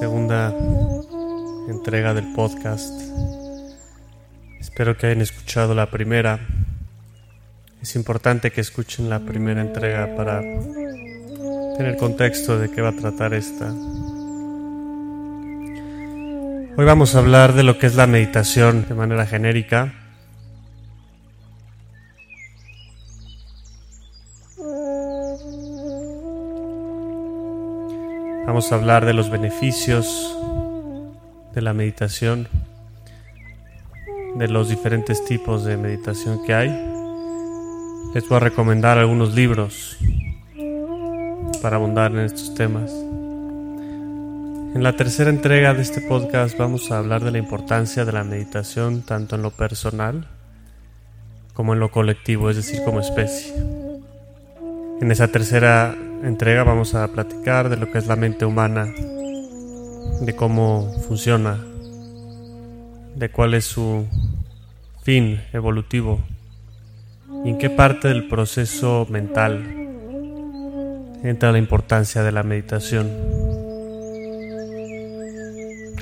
segunda entrega del podcast. Espero que hayan escuchado la primera. Es importante que escuchen la primera entrega para tener contexto de qué va a tratar esta. Hoy vamos a hablar de lo que es la meditación de manera genérica. Vamos a hablar de los beneficios de la meditación, de los diferentes tipos de meditación que hay. Les voy a recomendar algunos libros para abundar en estos temas. En la tercera entrega de este podcast vamos a hablar de la importancia de la meditación tanto en lo personal como en lo colectivo, es decir, como especie. En esa tercera entrega vamos a platicar de lo que es la mente humana, de cómo funciona, de cuál es su fin evolutivo y en qué parte del proceso mental entra la importancia de la meditación.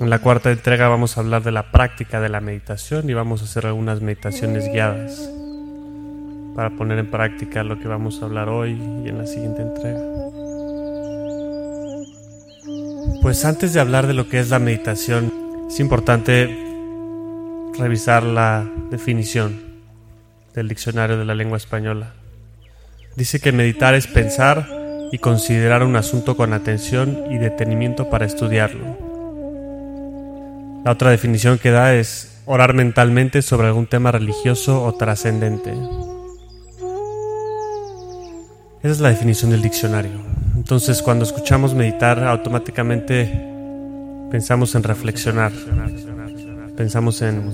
En la cuarta entrega vamos a hablar de la práctica de la meditación y vamos a hacer algunas meditaciones guiadas para poner en práctica lo que vamos a hablar hoy y en la siguiente entrega. Pues antes de hablar de lo que es la meditación, es importante revisar la definición del diccionario de la lengua española. Dice que meditar es pensar y considerar un asunto con atención y detenimiento para estudiarlo. La otra definición que da es orar mentalmente sobre algún tema religioso o trascendente. Esa es la definición del diccionario. Entonces, cuando escuchamos meditar, automáticamente pensamos en reflexionar, pensamos en,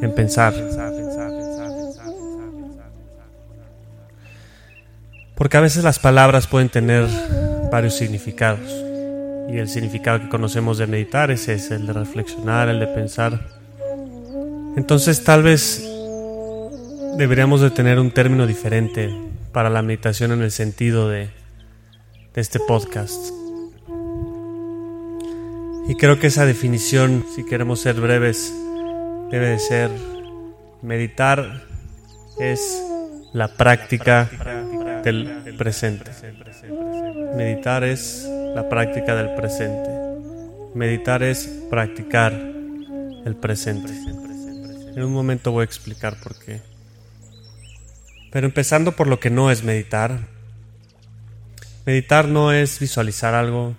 en pensar. Porque a veces las palabras pueden tener varios significados. Y el significado que conocemos de meditar es ese, el de reflexionar, el de pensar. Entonces tal vez deberíamos de tener un término diferente para la meditación en el sentido de, este podcast. Y creo que esa definición, si queremos ser breves, debe de ser meditar es la práctica del presente. Meditar es la práctica del presente. Meditar es practicar el presente. En un momento voy a explicar por qué. Pero empezando por lo que no es meditar. Meditar no es visualizar algo,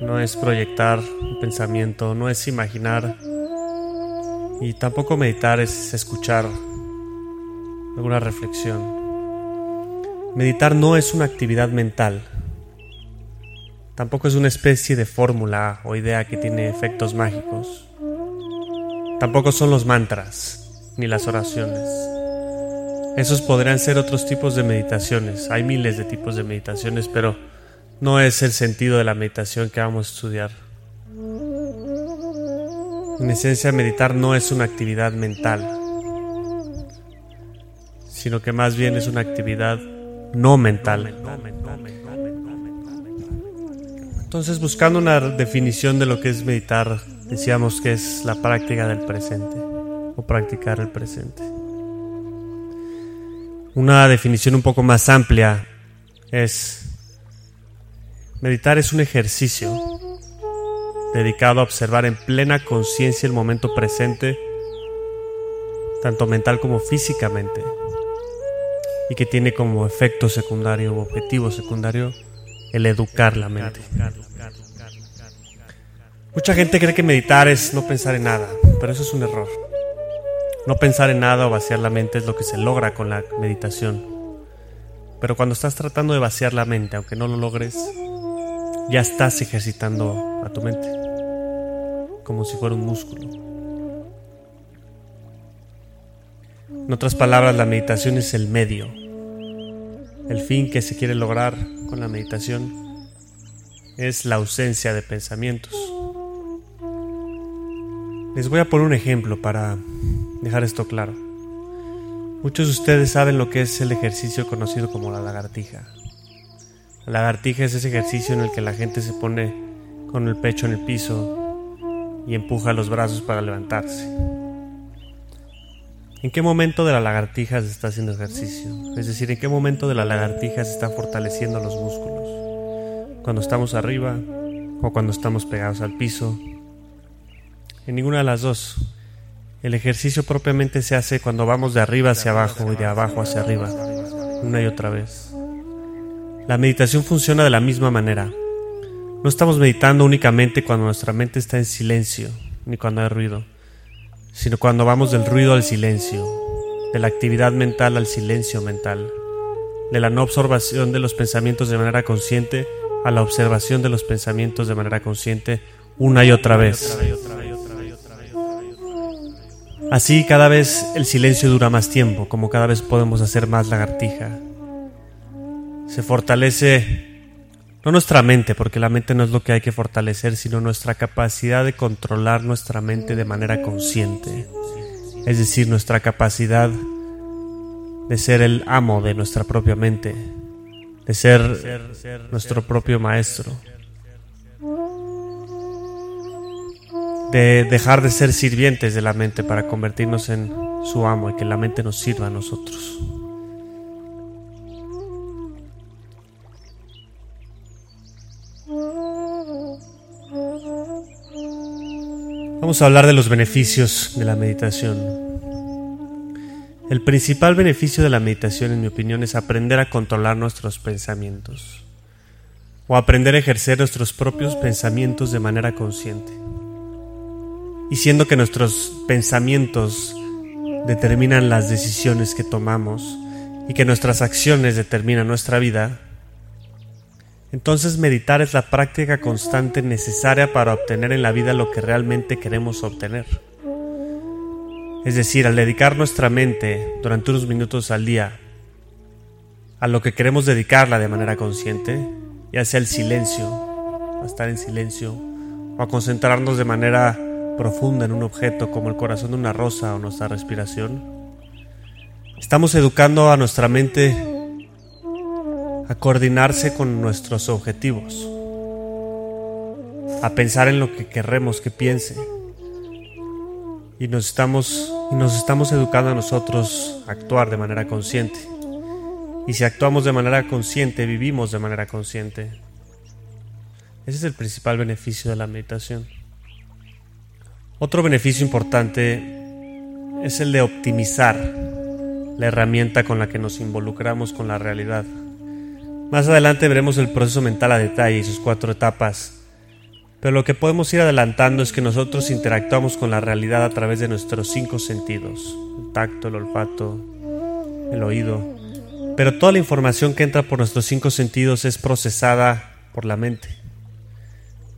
no es proyectar un pensamiento, no es imaginar. Y tampoco meditar es escuchar alguna reflexión. Meditar no es una actividad mental. Tampoco es una especie de fórmula o idea que tiene efectos mágicos. Tampoco son los mantras ni las oraciones. Esos podrían ser otros tipos de meditaciones. Hay miles de tipos de meditaciones, pero no es el sentido de la meditación que vamos a estudiar. En esencia, meditar no es una actividad mental, sino que más bien es una actividad no mental. Entonces, buscando una definición de lo que es meditar, decíamos que es la práctica del presente o practicar el presente. Una definición un poco más amplia es, meditar es un ejercicio dedicado a observar en plena conciencia el momento presente, tanto mental como físicamente, y que tiene como efecto secundario o objetivo secundario el educar la mente. Mucha gente cree que meditar es no pensar en nada, pero eso es un error. No pensar en nada o vaciar la mente es lo que se logra con la meditación. Pero cuando estás tratando de vaciar la mente, aunque no lo logres, ya estás ejercitando a tu mente, como si fuera un músculo. En otras palabras, la meditación es el medio. El fin que se quiere lograr con la meditación es la ausencia de pensamientos. Les voy a poner un ejemplo para dejar esto claro. Muchos de ustedes saben lo que es el ejercicio conocido como la lagartija. La lagartija es ese ejercicio en el que la gente se pone con el pecho en el piso y empuja los brazos para levantarse. ¿En qué momento de la lagartija se está haciendo ejercicio? Es decir, ¿en qué momento de la lagartija se están fortaleciendo los músculos? ¿Cuando estamos arriba o cuando estamos pegados al piso? En ninguna de las dos. El ejercicio propiamente se hace cuando vamos de arriba hacia abajo y de abajo hacia arriba, una y otra vez. La meditación funciona de la misma manera. No estamos meditando únicamente cuando nuestra mente está en silencio, ni cuando hay ruido sino cuando vamos del ruido al silencio, de la actividad mental al silencio mental, de la no observación de los pensamientos de manera consciente a la observación de los pensamientos de manera consciente una y otra vez. Así cada vez el silencio dura más tiempo, como cada vez podemos hacer más lagartija. Se fortalece no nuestra mente, porque la mente no es lo que hay que fortalecer, sino nuestra capacidad de controlar nuestra mente de manera consciente. Es decir, nuestra capacidad de ser el amo de nuestra propia mente, de ser nuestro propio maestro, de dejar de ser sirvientes de la mente para convertirnos en su amo y que la mente nos sirva a nosotros. Vamos a hablar de los beneficios de la meditación. El principal beneficio de la meditación, en mi opinión, es aprender a controlar nuestros pensamientos o aprender a ejercer nuestros propios pensamientos de manera consciente. Y siendo que nuestros pensamientos determinan las decisiones que tomamos y que nuestras acciones determinan nuestra vida, entonces meditar es la práctica constante necesaria para obtener en la vida lo que realmente queremos obtener. Es decir, al dedicar nuestra mente durante unos minutos al día a lo que queremos dedicarla de manera consciente, ya sea el silencio, a estar en silencio, o a concentrarnos de manera profunda en un objeto como el corazón de una rosa o nuestra respiración, estamos educando a nuestra mente a coordinarse con nuestros objetivos, a pensar en lo que queremos que piense. Y nos estamos, y nos estamos educando a nosotros a actuar de manera consciente. Y si actuamos de manera consciente, vivimos de manera consciente. Ese es el principal beneficio de la meditación. Otro beneficio importante es el de optimizar la herramienta con la que nos involucramos con la realidad. Más adelante veremos el proceso mental a detalle y sus cuatro etapas. Pero lo que podemos ir adelantando es que nosotros interactuamos con la realidad a través de nuestros cinco sentidos, el tacto, el olfato, el oído. Pero toda la información que entra por nuestros cinco sentidos es procesada por la mente.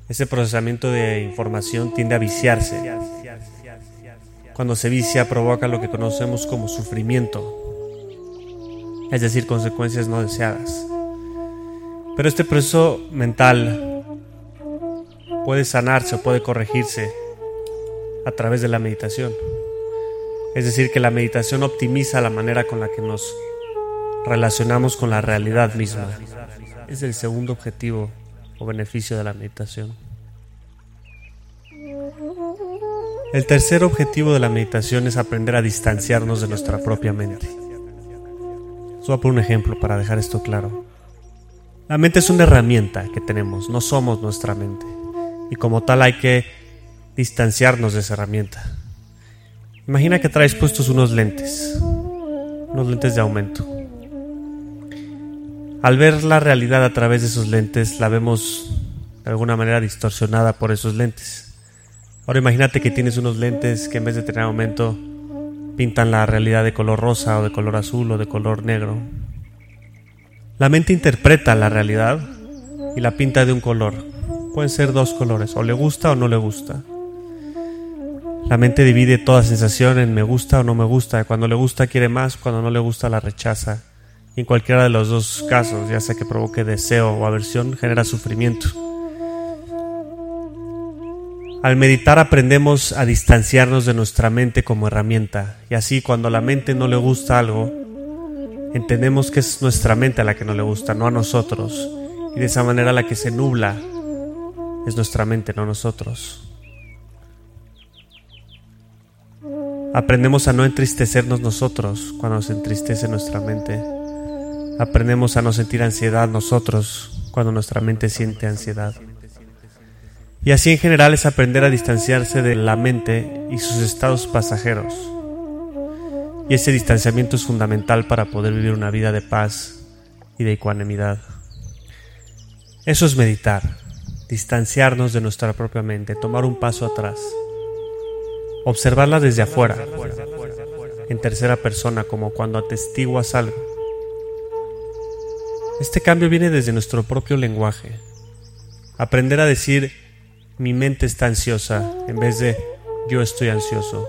Ese procesamiento de información tiende a viciarse. Cuando se vicia provoca lo que conocemos como sufrimiento, es decir, consecuencias no deseadas. Pero este proceso mental puede sanarse o puede corregirse a través de la meditación. Es decir, que la meditación optimiza la manera con la que nos relacionamos con la realidad misma. Es el segundo objetivo beneficio de la meditación. El tercer objetivo de la meditación es aprender a distanciarnos de nuestra propia mente. Solo por un ejemplo para dejar esto claro. La mente es una herramienta que tenemos, no somos nuestra mente. Y como tal hay que distanciarnos de esa herramienta. Imagina que traes puestos unos lentes, unos lentes de aumento. Al ver la realidad a través de esos lentes, la vemos de alguna manera distorsionada por esos lentes. Ahora imagínate que tienes unos lentes que en vez de tener aumento pintan la realidad de color rosa o de color azul o de color negro. La mente interpreta la realidad y la pinta de un color. Pueden ser dos colores, o le gusta o no le gusta. La mente divide toda sensación en me gusta o no me gusta. Cuando le gusta quiere más, cuando no le gusta la rechaza. En cualquiera de los dos casos, ya sea que provoque deseo o aversión, genera sufrimiento. Al meditar aprendemos a distanciarnos de nuestra mente como herramienta. Y así cuando a la mente no le gusta algo, entendemos que es nuestra mente a la que no le gusta, no a nosotros, y de esa manera la que se nubla es nuestra mente, no nosotros. Aprendemos a no entristecernos nosotros cuando nos entristece nuestra mente. Aprendemos a no sentir ansiedad nosotros cuando nuestra mente siente ansiedad. Y así en general es aprender a distanciarse de la mente y sus estados pasajeros. Y ese distanciamiento es fundamental para poder vivir una vida de paz y de ecuanimidad. Eso es meditar, distanciarnos de nuestra propia mente, tomar un paso atrás, observarla desde afuera, en tercera persona, como cuando atestiguas algo. Este cambio viene desde nuestro propio lenguaje. Aprender a decir mi mente está ansiosa en vez de yo estoy ansioso.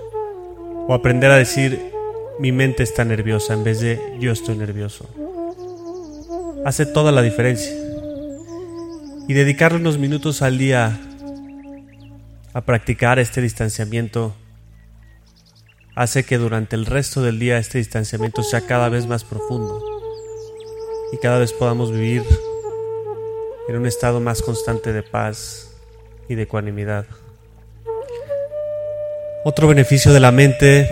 O aprender a decir mi mente está nerviosa en vez de yo estoy nervioso. Hace toda la diferencia y dedicarle unos minutos al día a practicar este distanciamiento hace que durante el resto del día este distanciamiento sea cada vez más profundo y cada vez podamos vivir en un estado más constante de paz y de ecuanimidad. Otro beneficio de la mente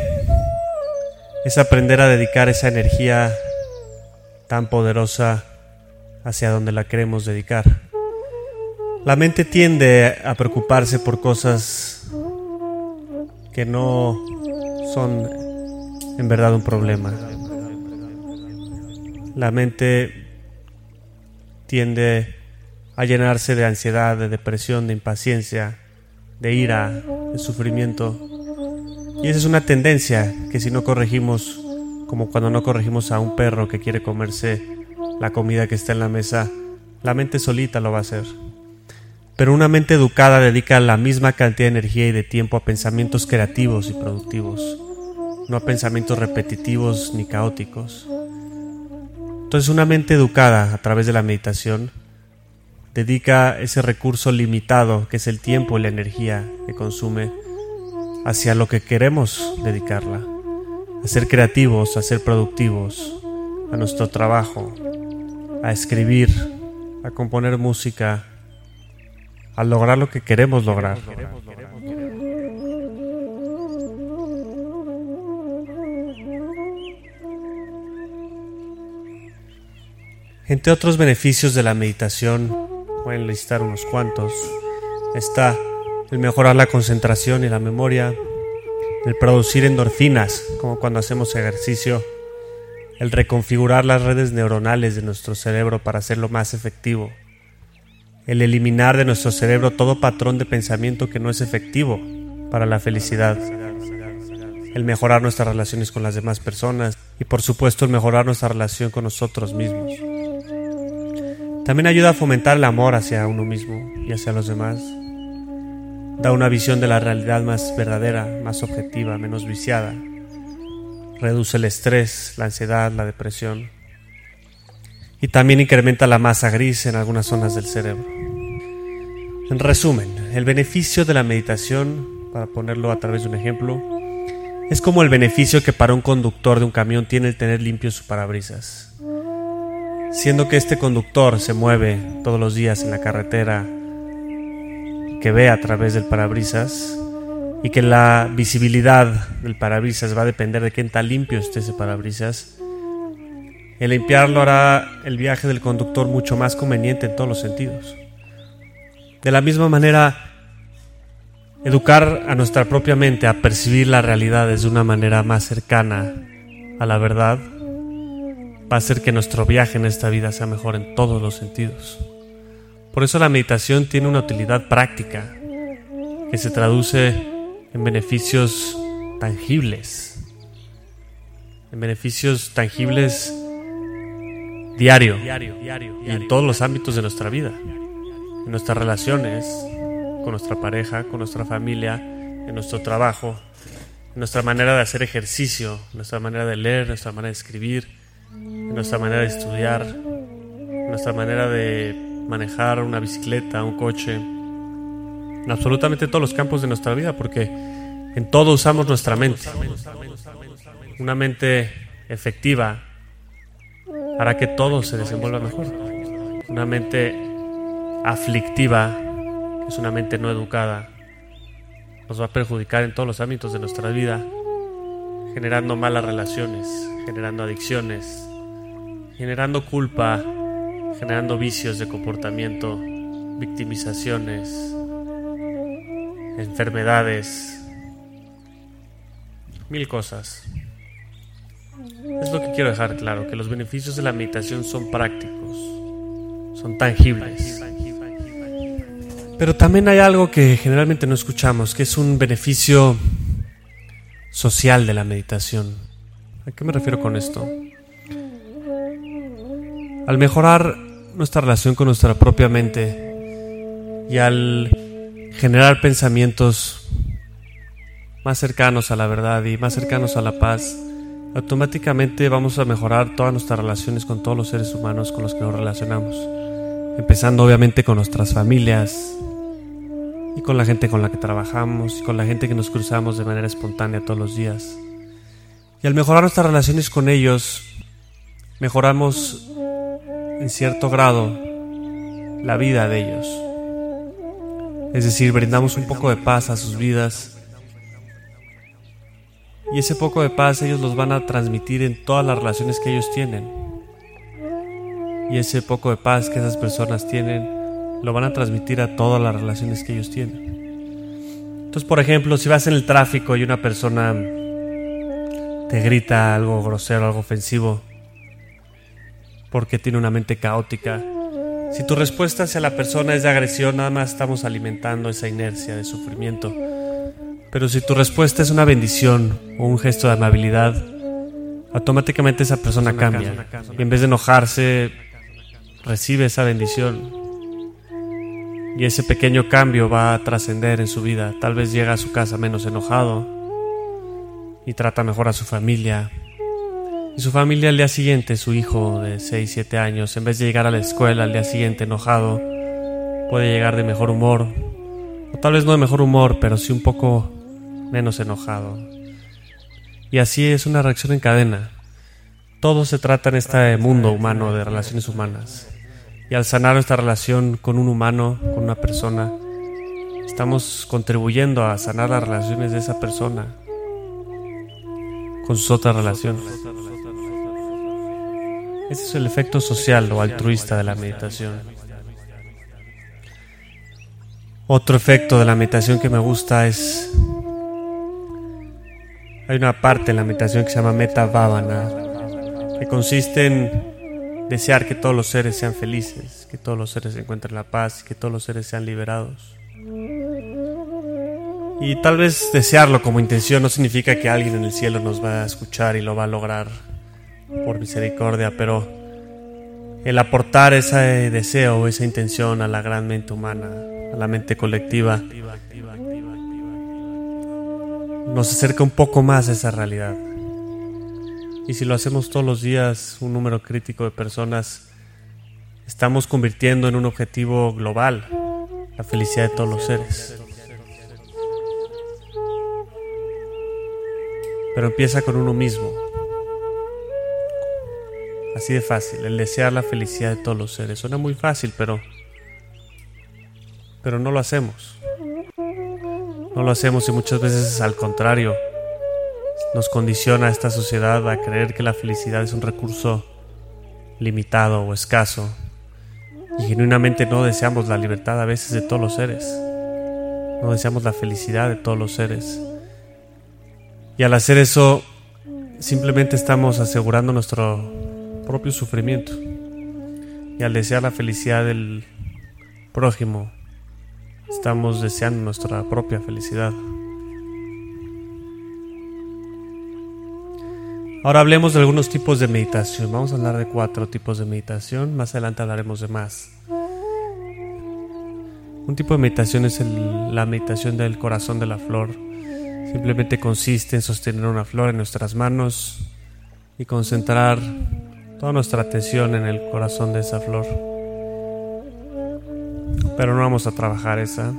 es aprender a dedicar esa energía tan poderosa hacia donde la queremos dedicar. La mente tiende a preocuparse por cosas que no son en verdad un problema. La mente tiende a llenarse de ansiedad, de depresión, de impaciencia, de ira, de sufrimiento. Y esa es una tendencia que si no corregimos, como cuando no corregimos a un perro que quiere comerse la comida que está en la mesa, la mente solita lo va a hacer. Pero una mente educada dedica la misma cantidad de energía y de tiempo a pensamientos creativos y productivos, no a pensamientos repetitivos ni caóticos. Entonces una mente educada a través de la meditación dedica ese recurso limitado que es el tiempo y la energía que consume hacia lo que queremos dedicarla, a ser creativos, a ser productivos, a nuestro trabajo, a escribir, a componer música, al lograr lo que queremos lograr. Entre otros beneficios de la meditación, pueden listar unos cuantos, está el mejorar la concentración y la memoria, el producir endorfinas, como cuando hacemos ejercicio, el reconfigurar las redes neuronales de nuestro cerebro para hacerlo más efectivo, el eliminar de nuestro cerebro todo patrón de pensamiento que no es efectivo para la felicidad, el mejorar nuestras relaciones con las demás personas y por supuesto el mejorar nuestra relación con nosotros mismos. También ayuda a fomentar el amor hacia uno mismo y hacia los demás. Da una visión de la realidad más verdadera, más objetiva, menos viciada. Reduce el estrés, la ansiedad, la depresión y también incrementa la masa gris en algunas zonas del cerebro. En resumen, el beneficio de la meditación, para ponerlo a través de un ejemplo, es como el beneficio que para un conductor de un camión tiene el tener limpio su parabrisas. Siendo que este conductor se mueve todos los días en la carretera, que ve a través del parabrisas, y que la visibilidad del parabrisas va a depender de qué tan limpio esté ese parabrisas, el limpiarlo hará el viaje del conductor mucho más conveniente en todos los sentidos. De la misma manera, educar a nuestra propia mente a percibir la realidad de una manera más cercana a la verdad va a hacer que nuestro viaje en esta vida sea mejor en todos los sentidos. Por eso la meditación tiene una utilidad práctica que se traduce en beneficios tangibles, en beneficios tangibles diario, y en todos los ámbitos de nuestra vida, en nuestras relaciones, con nuestra pareja, con nuestra familia, en nuestro trabajo, en nuestra manera de hacer ejercicio, nuestra manera de leer, nuestra manera de escribir, en nuestra manera de estudiar, en nuestra manera de manejar una bicicleta, un coche, en absolutamente todos los campos de nuestra vida, porque en todo usamos nuestra mente. Una mente efectiva, para que todo se desenvuelva mejor. Una mente aflictiva, que es una mente no educada, nos va a perjudicar en todos los ámbitos de nuestra vida, generando malas relaciones, generando adicciones, generando culpa, generando vicios de comportamiento, victimizaciones, enfermedades, mil cosas. Es lo que quiero dejar claro, que los beneficios de la meditación son prácticos, son tangibles. Pero también hay algo que generalmente no escuchamos, que es un beneficio social de la meditación. ¿A qué me refiero con esto? Al mejorar nuestra relación con nuestra propia mente y al generar pensamientos más cercanos a la verdad y más cercanos a la paz, automáticamente vamos a mejorar todas nuestras relaciones con todos los seres humanos con los que nos relacionamos. Empezando obviamente con nuestras familias, y con la gente con la que trabajamos y con la gente que nos cruzamos de manera espontánea todos los días. Y al mejorar nuestras relaciones con ellos, mejoramos en cierto grado la vida de ellos. Es decir, brindamos un poco de paz a sus vidas. Y ese poco de paz ellos los van a transmitir en todas las relaciones que ellos tienen. Y ese poco de paz que esas personas tienen lo van a transmitir a todas las relaciones que ellos tienen. Entonces, por ejemplo, si vas en el tráfico y una persona te grita algo grosero, algo ofensivo, porque tiene una mente caótica, si tu respuesta hacia la persona es de agresión, nada más estamos alimentando esa inercia de sufrimiento. Pero si tu respuesta es una bendición o un gesto de amabilidad, automáticamente esa persona cambia. Y en vez de enojarse, recibe esa bendición y ese pequeño cambio va a trascender en su vida. Tal vez llega a su casa menos enojado y trata mejor a su familia. Y su familia al día siguiente, su hijo de 6, 7 años, en vez de llegar a la escuela al día siguiente enojado, puede llegar de mejor humor. O tal vez no de mejor humor, pero sí un poco menos enojado. Y así es una reacción en cadena. Todo se trata en este mundo humano de relaciones humanas. Y al sanar nuestra relación con un humano, con una persona, estamos contribuyendo a sanar las relaciones de esa persona con sus otras relaciones. Ese es el efecto social o altruista de la meditación. Otro efecto de la meditación que me gusta es... Hay una parte en la meditación que se llama Meta que consiste en desear que todos los seres sean felices, que todos los seres encuentren la paz, que todos los seres sean liberados. Y tal vez desearlo como intención no significa que alguien en el cielo nos va a escuchar y lo va a lograr por misericordia, pero el aportar ese deseo, esa intención a la gran mente humana, a la mente colectiva, nos acerca un poco más a esa realidad. Y si lo hacemos todos los días, un número crítico de personas, estamos convirtiendo en un objetivo global la felicidad de todos los seres. Pero empieza con uno mismo. Así de fácil, el desear la felicidad de todos los seres. Suena muy fácil, pero pero no lo hacemos. No lo hacemos y muchas veces es al contrario nos condiciona esta sociedad a creer que la felicidad es un recurso limitado o escaso y genuinamente no deseamos la libertad a veces de todos los seres, no deseamos la felicidad de todos los seres. Y al hacer eso, simplemente estamos asegurando nuestro propio sufrimiento. Y al desear la felicidad del prójimo, estamos deseando nuestra propia felicidad. Ahora hablemos de algunos tipos de meditación. Vamos a hablar de cuatro tipos de meditación. Más adelante hablaremos de más. Un tipo de meditación es la meditación del corazón de la flor. Simplemente consiste en sostener una flor en nuestras manos y concentrar toda nuestra atención en el corazón de esa flor. Pero no vamos a trabajar esa.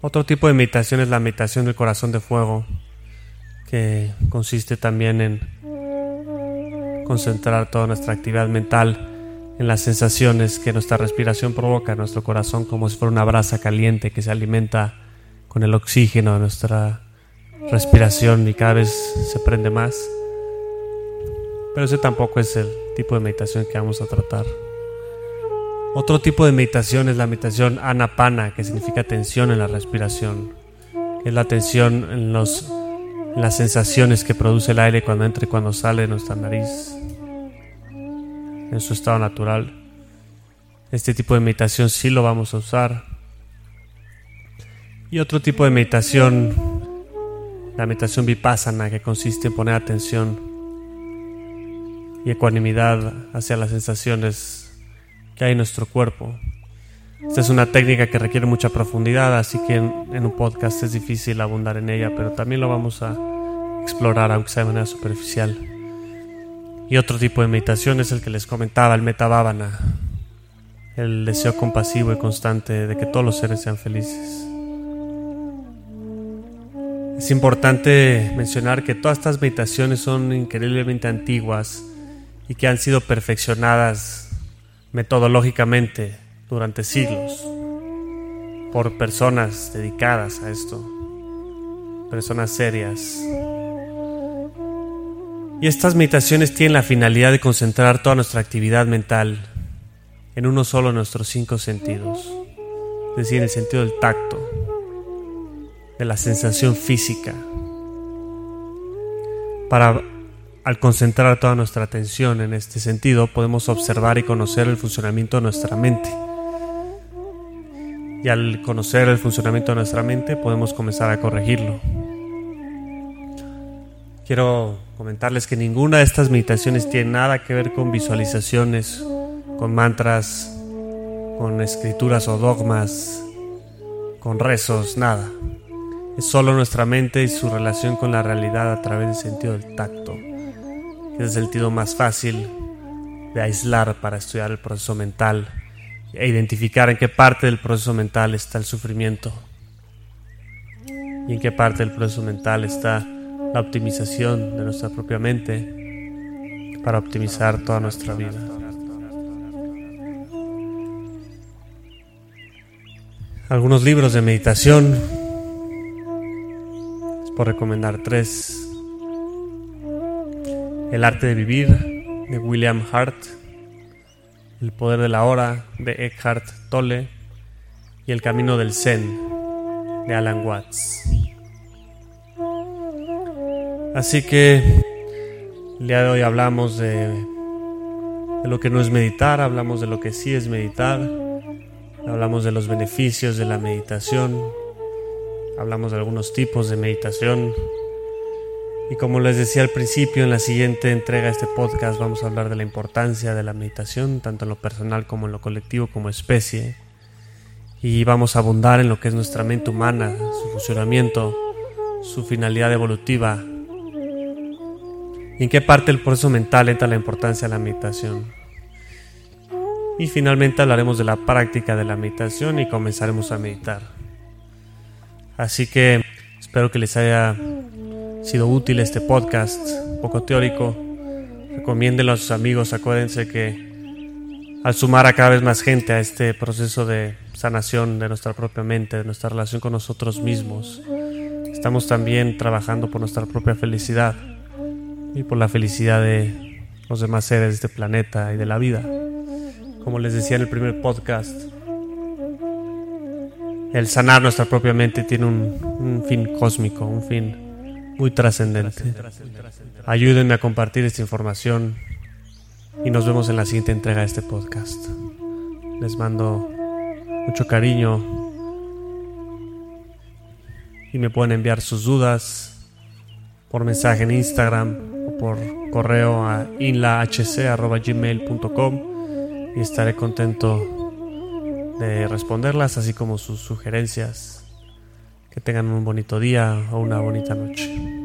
Otro tipo de meditación es la meditación del corazón de fuego que consiste también en concentrar toda nuestra actividad mental en las sensaciones que nuestra respiración provoca en nuestro corazón como si fuera una brasa caliente que se alimenta con el oxígeno de nuestra respiración y cada vez se prende más. Pero ese tampoco es el tipo de meditación que vamos a tratar. Otro tipo de meditación es la meditación anapana, que significa tensión en la respiración. es la tensión en, los, las sensaciones que produce el aire cuando entra y cuando sale de nuestra nariz, en su estado natural. Este tipo de meditación sí lo vamos a usar. Y otro tipo de meditación, la meditación vipassana, que consiste en poner atención y ecuanimidad hacia las sensaciones que hay en nuestro cuerpo. Esta es una técnica que requiere mucha profundidad, así que en, un podcast es difícil abundar en ella, pero también lo vamos a explorar, aunque sea de manera superficial. Y otro tipo de meditación es el que les comentaba, el metabhavana, el deseo compasivo y constante de que todos los seres sean felices. Es importante mencionar que todas estas meditaciones son increíblemente antiguas y que han sido perfeccionadas metodológicamente durante siglos por personas dedicadas a esto, personas serias. Y estas meditaciones tienen la finalidad de concentrar toda nuestra actividad mental en uno solo de nuestros cinco sentidos, es decir, en el sentido del tacto, de la sensación física, para al concentrar toda nuestra atención en este sentido, podemos observar y conocer el funcionamiento de nuestra mente. Y al conocer el funcionamiento de nuestra mente, podemos comenzar a corregirlo. Quiero comentarles que ninguna de estas meditaciones tiene nada que ver con visualizaciones, con mantras, con escrituras o dogmas, con rezos, nada. Es solo nuestra mente y su relación con la realidad a través del sentido del tacto es el sentido más fácil de aislar para estudiar el proceso mental e identificar en qué parte del proceso mental está el sufrimiento y en qué parte del proceso mental está la optimización de nuestra propia mente para optimizar toda nuestra vida. Algunos libros de meditación, por recomendar tres. El arte de vivir de William Hart, El poder de la hora de Eckhart Tolle y El camino del Zen de Alan Watts. Así que el día de hoy hablamos de, de lo que no es meditar, hablamos de lo que sí es meditar, hablamos de los beneficios de la meditación, hablamos de algunos tipos de meditación, y como les decía al principio, en la siguiente entrega de este podcast vamos a hablar de la importancia de la meditación, tanto en lo personal como en lo colectivo como especie. Y vamos a abundar en lo que es nuestra mente humana, su funcionamiento, su finalidad evolutiva. Y en qué parte del proceso mental entra la importancia de la meditación. Y finalmente hablaremos de la práctica de la meditación y comenzaremos a meditar. Así que espero que les haya sido útil este podcast, un poco teórico. Recomiéndenlo a sus amigos. Acuérdense que al sumar a cada vez más gente a este proceso de sanación de nuestra propia mente, de nuestra relación con nosotros mismos, estamos también trabajando por nuestra propia felicidad y por la felicidad de los demás seres de este planeta y de la vida. Como les decía en el primer podcast, el sanar nuestra propia mente tiene un, un fin cósmico, un fin muy trascendente. Ayúdenme a compartir esta información y nos vemos en la siguiente entrega de este podcast. Les mando mucho cariño y me pueden enviar sus dudas por mensaje en Instagram o por correo a inlahc.gmail.com y estaré contento de responderlas así como sus sugerencias. Que tengan un bonito día o una bonita noche.